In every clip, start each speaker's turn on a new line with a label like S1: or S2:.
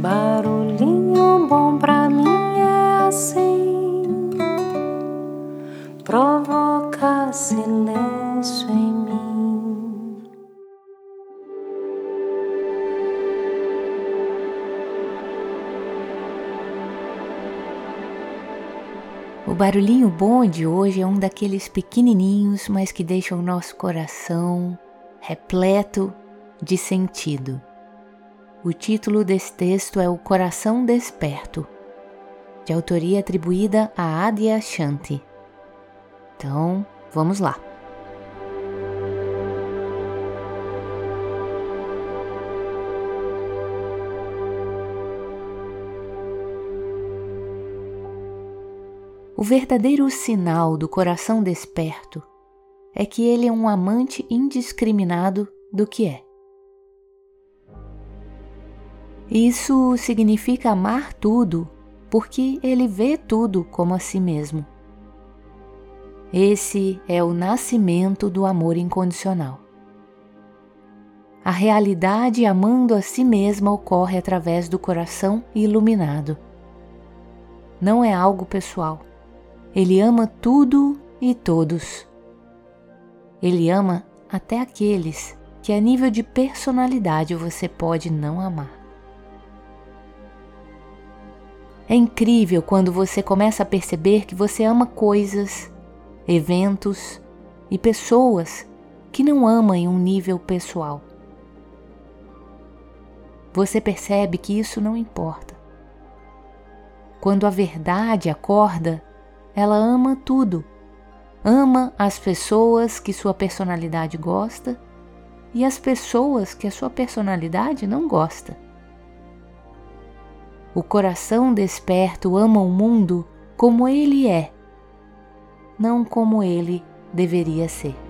S1: Barulhinho bom pra mim é assim, provoca silêncio em mim.
S2: O barulhinho bom de hoje é um daqueles pequenininhos, mas que deixam o nosso coração repleto de sentido. O título desse texto é O Coração Desperto, de autoria atribuída a Adia Shanti. Então, vamos lá. O verdadeiro sinal do coração desperto é que ele é um amante indiscriminado do que é. Isso significa amar tudo, porque ele vê tudo como a si mesmo. Esse é o nascimento do amor incondicional. A realidade amando a si mesma ocorre através do coração iluminado. Não é algo pessoal. Ele ama tudo e todos. Ele ama até aqueles que, a nível de personalidade, você pode não amar. É incrível quando você começa a perceber que você ama coisas, eventos e pessoas que não ama em um nível pessoal. Você percebe que isso não importa. Quando a verdade acorda, ela ama tudo. Ama as pessoas que sua personalidade gosta e as pessoas que a sua personalidade não gosta. O coração desperto ama o mundo como ele é, não como ele deveria ser.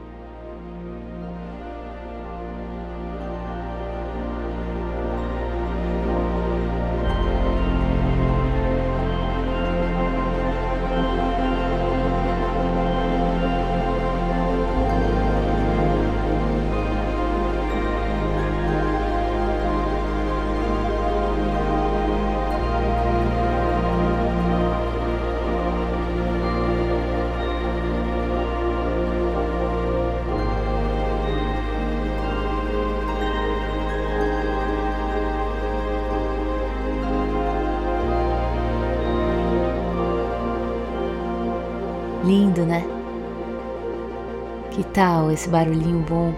S2: Lindo, né? Que tal esse barulhinho bom?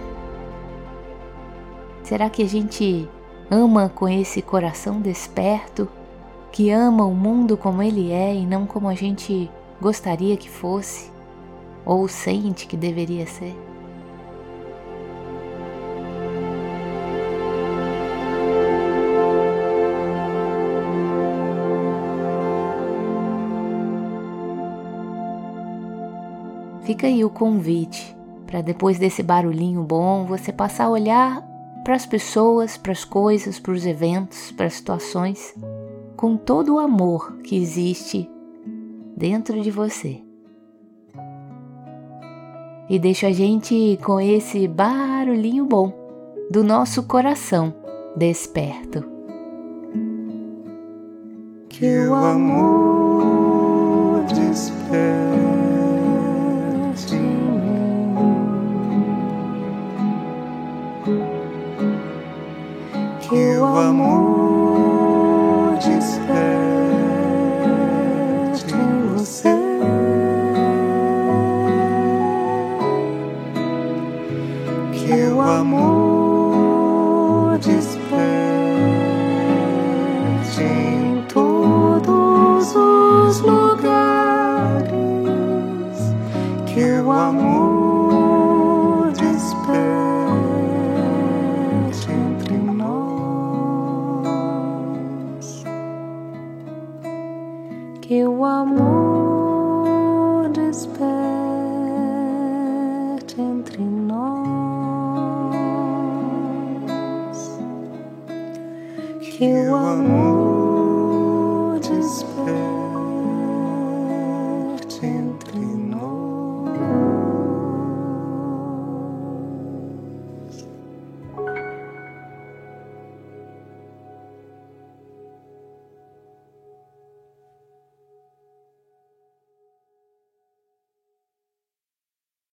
S2: Será que a gente ama com esse coração desperto, que ama o mundo como ele é e não como a gente gostaria que fosse ou sente que deveria ser? Fica aí o convite para depois desse barulhinho bom você passar a olhar para as pessoas, para as coisas, para os eventos, para as situações, com todo o amor que existe dentro de você. E deixa a gente com esse barulhinho bom do nosso coração desperto.
S1: Que o amor desperta. O amor desperte em todos os lugares. Que o amor desperte. entre nós. Que o amor desperte entre nós. que o amor desperte entre nós.